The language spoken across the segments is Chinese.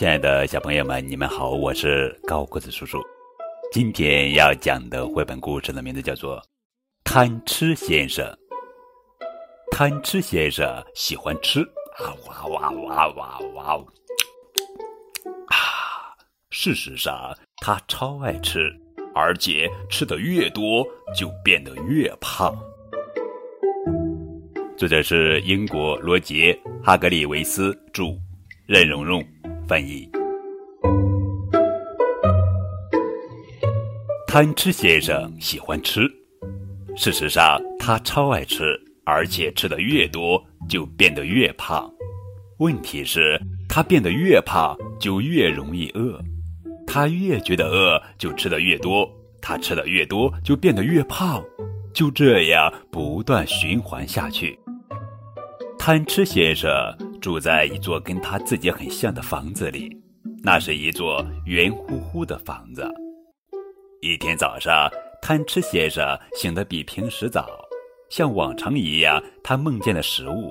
亲爱的小朋友们，你们好，我是高个子叔叔。今天要讲的绘本故事的名字叫做《贪吃先生》。贪吃先生喜欢吃啊哇哇哇哇哇！啊，事实上他超爱吃，而且吃的越多就变得越胖。作者是英国罗杰·哈格里维斯著，任蓉蓉翻译。贪吃先生喜欢吃，事实上他超爱吃，而且吃的越多就变得越胖。问题是，他变得越胖就越容易饿，他越觉得饿就吃的越多，他吃的越多就变得越胖，就这样不断循环下去。贪吃先生住在一座跟他自己很像的房子里，那是一座圆乎乎的房子。一天早上，贪吃先生醒得比平时早，像往常一样，他梦见了食物。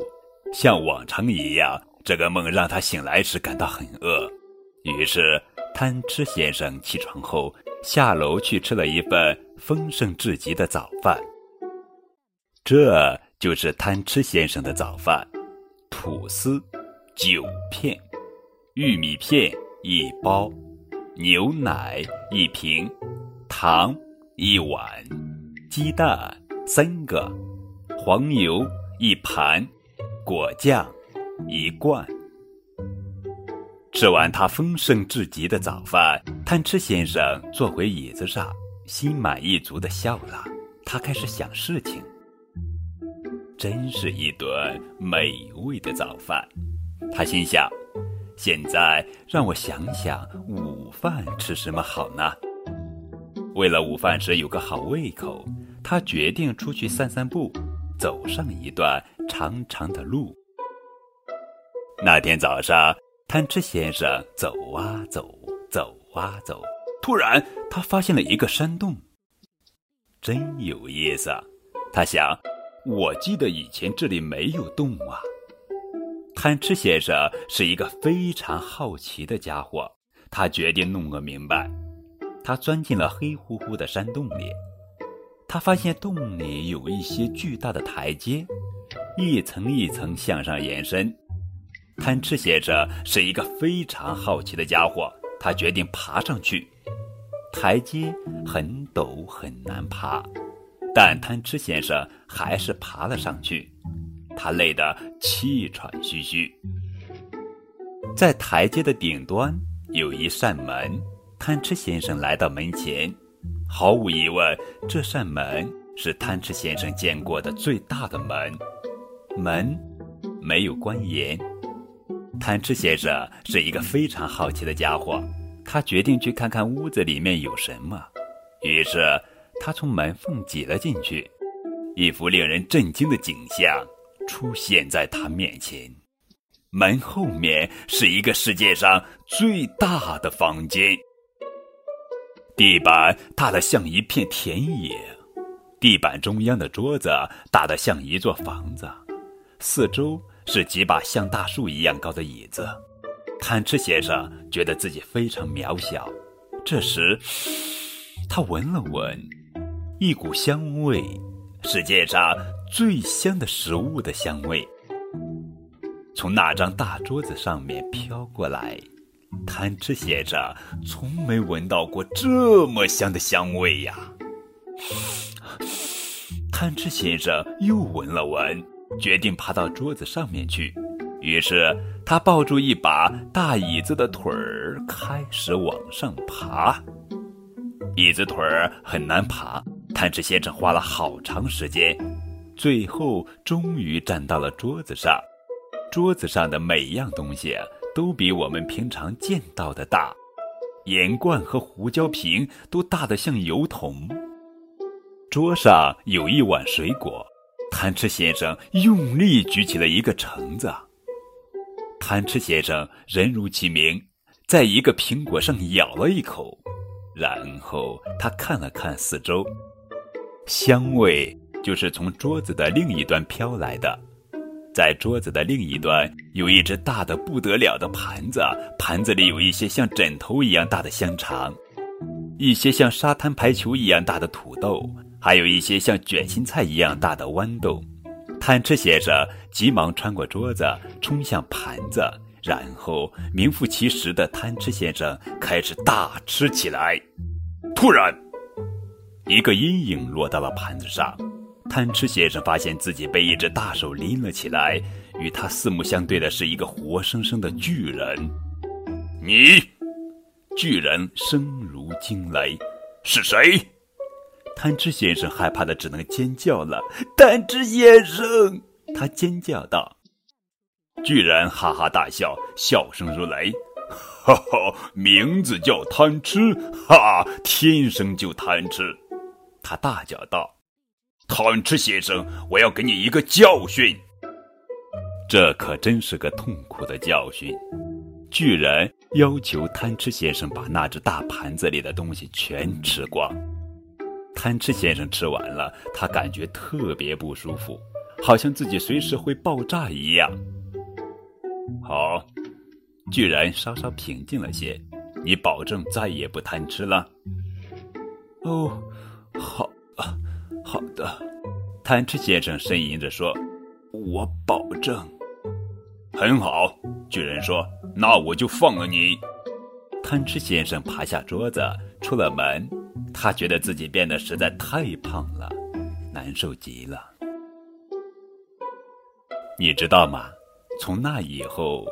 像往常一样，这个梦让他醒来时感到很饿。于是，贪吃先生起床后下楼去吃了一份丰盛至极的早饭。这就是贪吃先生的早饭：吐司九片，玉米片一包，牛奶一瓶。糖一碗，鸡蛋三个，黄油一盘，果酱一罐。吃完他丰盛至极的早饭，贪吃先生坐回椅子上，心满意足的笑了。他开始想事情，真是一顿美味的早饭。他心想：现在让我想想午饭吃什么好呢？为了午饭时有个好胃口，他决定出去散散步，走上一段长长的路。那天早上，贪吃先生走啊走，走啊走，突然他发现了一个山洞，真有意思。他想，我记得以前这里没有洞啊。贪吃先生是一个非常好奇的家伙，他决定弄个明白。他钻进了黑乎乎的山洞里，他发现洞里有一些巨大的台阶，一层一层向上延伸。贪吃先生是一个非常好奇的家伙，他决定爬上去。台阶很陡很难爬，但贪吃先生还是爬了上去。他累得气喘吁吁。在台阶的顶端有一扇门。贪吃先生来到门前，毫无疑问，这扇门是贪吃先生见过的最大的门。门没有关严。贪吃先生是一个非常好奇的家伙，他决定去看看屋子里面有什么。于是他从门缝挤了进去，一幅令人震惊的景象出现在他面前：门后面是一个世界上最大的房间。地板大得像一片田野，地板中央的桌子大得像一座房子，四周是几把像大树一样高的椅子。贪吃先生觉得自己非常渺小。这时，他闻了闻，一股香味，世界上最香的食物的香味，从那张大桌子上面飘过来。贪吃先生从没闻到过这么香的香味呀！贪吃先生又闻了闻，决定爬到桌子上面去。于是他抱住一把大椅子的腿儿，开始往上爬。椅子腿儿很难爬，贪吃先生花了好长时间，最后终于站到了桌子上。桌子上的每样东西。都比我们平常见到的大，盐罐和胡椒瓶都大得像油桶。桌上有一碗水果，贪吃先生用力举起了一个橙子。贪吃先生人如其名，在一个苹果上咬了一口，然后他看了看四周，香味就是从桌子的另一端飘来的。在桌子的另一端有一只大的不得了的盘子，盘子里有一些像枕头一样大的香肠，一些像沙滩排球一样大的土豆，还有一些像卷心菜一样大的豌豆。贪吃先生急忙穿过桌子，冲向盘子，然后名副其实的贪吃先生开始大吃起来。突然，一个阴影落到了盘子上。贪吃先生发现自己被一只大手拎了起来，与他四目相对的是一个活生生的巨人。你，巨人声如惊雷，是谁？贪吃先生害怕的只能尖叫了。贪吃先生，他尖叫道。巨人哈哈大笑，笑声如雷，哈哈，名字叫贪吃，哈，天生就贪吃。他大叫道。贪吃先生，我要给你一个教训。这可真是个痛苦的教训。巨人要求贪吃先生把那只大盘子里的东西全吃光。贪吃先生吃完了，他感觉特别不舒服，好像自己随时会爆炸一样。好，巨人稍稍平静了些。你保证再也不贪吃了？哦，好啊。好的，贪吃先生呻吟着说：“我保证。”很好，巨人说：“那我就放了你。”贪吃先生爬下桌子，出了门。他觉得自己变得实在太胖了，难受极了。你知道吗？从那以后，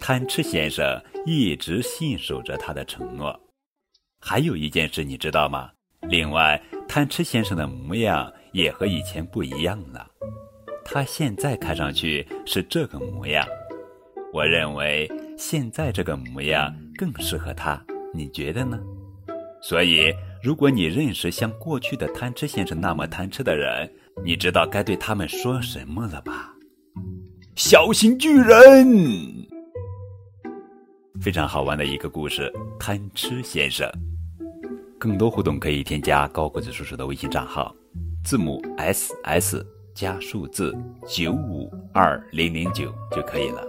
贪吃先生一直信守着他的承诺。还有一件事，你知道吗？另外。贪吃先生的模样也和以前不一样了，他现在看上去是这个模样。我认为现在这个模样更适合他，你觉得呢？所以，如果你认识像过去的贪吃先生那么贪吃的人，你知道该对他们说什么了吧？小型巨人！非常好玩的一个故事，贪吃先生。更多互动可以添加高个子叔叔的微信账号，字母 S S 加数字九五二零零九就可以了。